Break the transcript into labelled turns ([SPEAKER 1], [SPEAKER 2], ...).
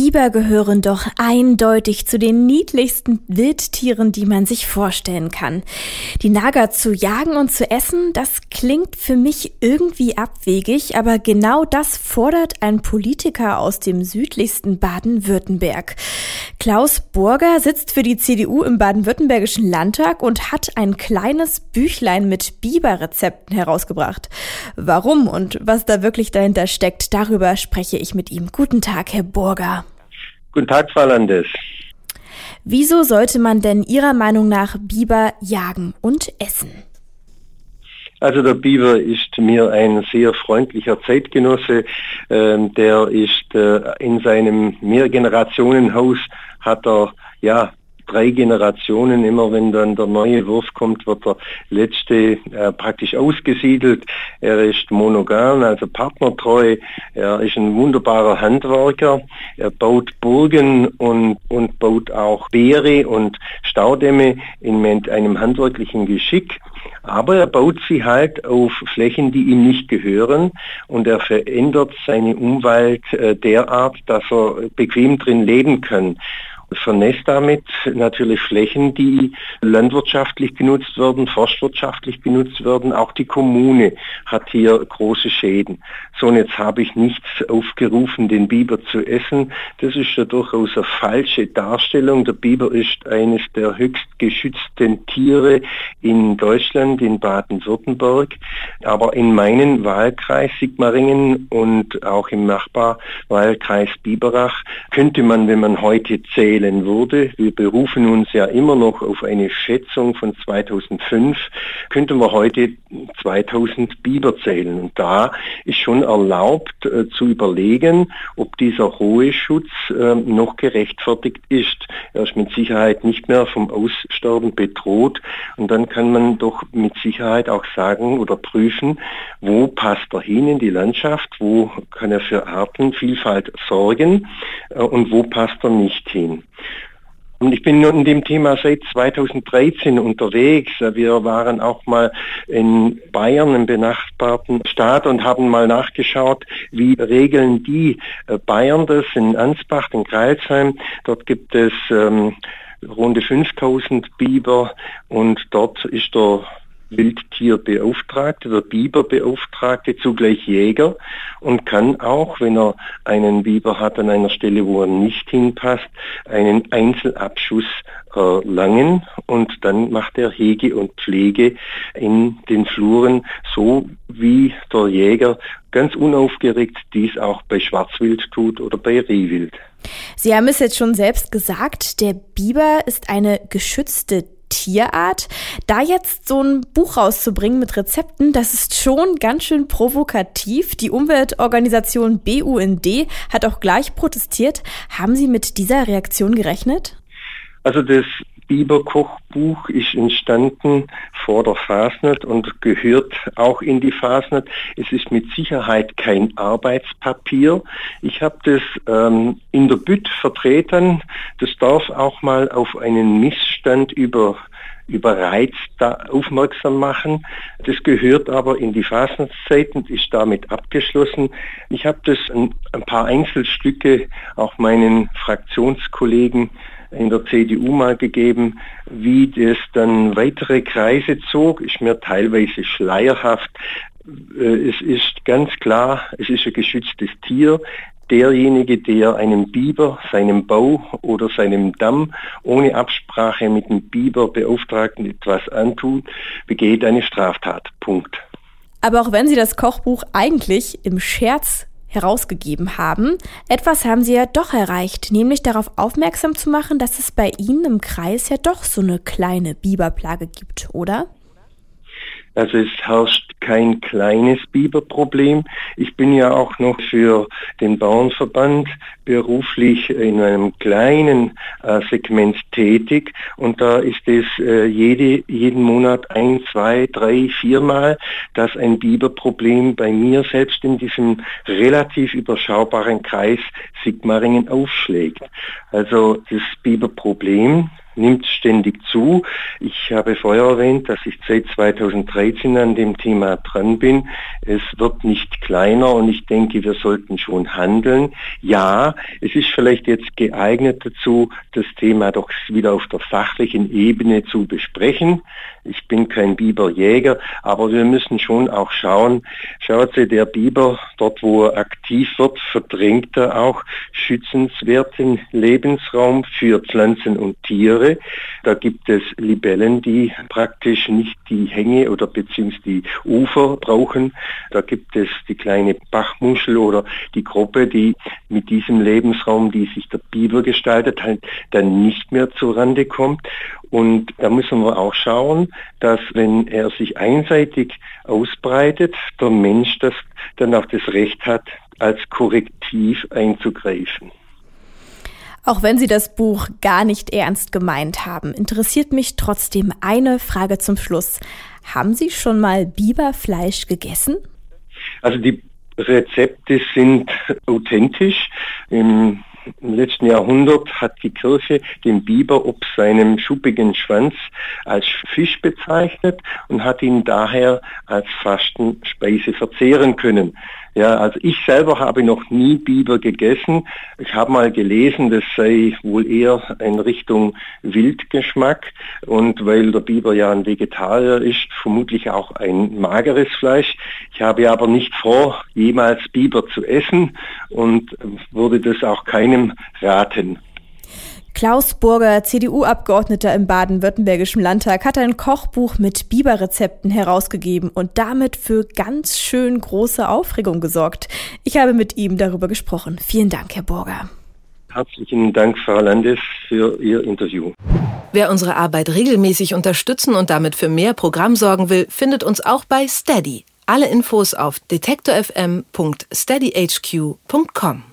[SPEAKER 1] Biber gehören doch eindeutig zu den niedlichsten Wildtieren, die man sich vorstellen kann. Die Nager zu jagen und zu essen, das klingt für mich irgendwie abwegig, aber genau das fordert ein Politiker aus dem südlichsten Baden-Württemberg. Klaus Burger sitzt für die CDU im baden-württembergischen Landtag und hat ein kleines Büchlein mit Biberrezepten herausgebracht. Warum und was da wirklich dahinter steckt, darüber spreche ich mit ihm. Guten Tag, Herr Burger.
[SPEAKER 2] Guten Tag, Frau Landes.
[SPEAKER 1] Wieso sollte man denn Ihrer Meinung nach Biber jagen und essen?
[SPEAKER 2] Also der Biber ist mir ein sehr freundlicher Zeitgenosse. Ähm, der ist äh, in seinem Mehrgenerationenhaus hat er ja drei Generationen, immer wenn dann der neue Wurf kommt, wird der letzte äh, praktisch ausgesiedelt. Er ist monogam, also partnertreu. Er ist ein wunderbarer Handwerker. Er baut Burgen und, und baut auch Beere und Staudämme in einem handwerklichen Geschick. Aber er baut sie halt auf Flächen, die ihm nicht gehören und er verändert seine Umwelt äh, derart, dass er bequem drin leben kann vernässt damit natürlich Flächen, die landwirtschaftlich genutzt werden, forstwirtschaftlich genutzt werden. Auch die Kommune hat hier große Schäden. So, und jetzt habe ich nichts aufgerufen, den Biber zu essen. Das ist ja durchaus eine falsche Darstellung. Der Biber ist eines der höchst geschützten Tiere in Deutschland, in Baden-Württemberg. Aber in meinem Wahlkreis Sigmaringen und auch im Nachbarwahlkreis Biberach könnte man, wenn man heute zählt, wählen würde, wir berufen uns ja immer noch auf eine Schätzung von 2005, könnten wir heute 2000 Biber zählen. Und da ist schon erlaubt äh, zu überlegen, ob dieser hohe Schutz äh, noch gerechtfertigt ist. Er ist mit Sicherheit nicht mehr vom Aussterben bedroht. Und dann kann man doch mit Sicherheit auch sagen oder prüfen, wo passt er hin in die Landschaft, wo kann er für Artenvielfalt sorgen äh, und wo passt er nicht hin. Und ich bin in dem Thema seit 2013 unterwegs. Wir waren auch mal in Bayern, im benachbarten Staat, und haben mal nachgeschaut, wie regeln die äh, Bayern das in Ansbach, in Kreilsheim. Dort gibt es ähm, rund 5000 Biber und dort ist der Wildtierbeauftragte, der Biberbeauftragte, zugleich Jäger und kann auch, wenn er einen Biber hat an einer Stelle, wo er nicht hinpasst, einen Einzelabschuss erlangen und dann macht er Hege und Pflege in den Fluren, so wie der Jäger ganz unaufgeregt dies auch bei Schwarzwild tut oder bei Rehwild.
[SPEAKER 1] Sie haben es jetzt schon selbst gesagt, der Biber ist eine geschützte Tierart. Da jetzt so ein Buch rauszubringen mit Rezepten, das ist schon ganz schön provokativ. Die Umweltorganisation BUND hat auch gleich protestiert. Haben Sie mit dieser Reaktion gerechnet?
[SPEAKER 2] Also das Biber-Kochbuch ist entstanden vor der Fasnet und gehört auch in die Fasnet. Es ist mit Sicherheit kein Arbeitspapier. Ich habe das ähm, in der Bütt vertreten. Das darf auch mal auf einen Missstand über über Reiz aufmerksam machen. Das gehört aber in die Fastenzeit und ist damit abgeschlossen. Ich habe das ein, ein paar Einzelstücke auch meinen Fraktionskollegen in der CDU mal gegeben, wie das dann weitere Kreise zog, ist mir teilweise schleierhaft. Äh, es ist ganz klar, es ist ein geschütztes Tier. Derjenige, der einem Biber, seinem Bau oder seinem Damm ohne Absprache mit dem Biberbeauftragten etwas antut, begeht eine Straftat. Punkt.
[SPEAKER 1] Aber auch wenn Sie das Kochbuch eigentlich im Scherz herausgegeben haben. Etwas haben sie ja doch erreicht, nämlich darauf aufmerksam zu machen, dass es bei ihnen im Kreis ja doch so eine kleine Biberplage gibt, oder?
[SPEAKER 2] Also es herrscht kein kleines Biberproblem. Ich bin ja auch noch für den Bauernverband beruflich in einem kleinen äh, Segment tätig und da ist es äh, jede, jeden Monat ein, zwei, drei, viermal, dass ein Biberproblem bei mir selbst in diesem relativ überschaubaren Kreis Sigmaringen aufschlägt. Also das Biberproblem nimmt ständig zu. Ich habe vorher erwähnt, dass ich seit 2013 an dem Thema dran bin. Es wird nicht kleiner und ich denke, wir sollten schon handeln. Ja, es ist vielleicht jetzt geeignet dazu, das Thema doch wieder auf der fachlichen Ebene zu besprechen. Ich bin kein Biberjäger, aber wir müssen schon auch schauen, schaut Sie, der Biber, dort wo er aktiv wird, verdrängt er auch schützenswerten Lebensraum für Pflanzen und Tiere. Da gibt es Libellen, die praktisch nicht die Hänge oder beziehungsweise die Ufer brauchen. Da gibt es die kleine Bachmuschel oder die Gruppe, die mit diesem Lebensraum, die sich der Biber gestaltet, halt dann nicht mehr zurande kommt. Und da müssen wir auch schauen, dass wenn er sich einseitig ausbreitet, der Mensch das dann auch das Recht hat, als Korrektiv einzugreifen.
[SPEAKER 1] Auch wenn Sie das Buch gar nicht ernst gemeint haben, interessiert mich trotzdem eine Frage zum Schluss. Haben Sie schon mal Biberfleisch gegessen?
[SPEAKER 2] Also die Rezepte sind authentisch. Im im letzten Jahrhundert hat die Kirche den Biber ob seinem schuppigen Schwanz als Fisch bezeichnet und hat ihn daher als Fastenspeise verzehren können. Ja, also ich selber habe noch nie Biber gegessen. Ich habe mal gelesen, das sei wohl eher in Richtung Wildgeschmack und weil der Biber ja ein Vegetarier ist, vermutlich auch ein mageres Fleisch. Ich habe aber nicht vor, jemals Biber zu essen und würde das auch keinem raten.
[SPEAKER 1] Klaus Burger, CDU-Abgeordneter im baden-württembergischen Landtag, hat ein Kochbuch mit Biberrezepten herausgegeben und damit für ganz schön große Aufregung gesorgt. Ich habe mit ihm darüber gesprochen. Vielen Dank, Herr Burger.
[SPEAKER 2] Herzlichen Dank, Frau Landes, für Ihr Interview.
[SPEAKER 3] Wer unsere Arbeit regelmäßig unterstützen und damit für mehr Programm sorgen will, findet uns auch bei Steady. Alle Infos auf detektorfm.steadyhq.com.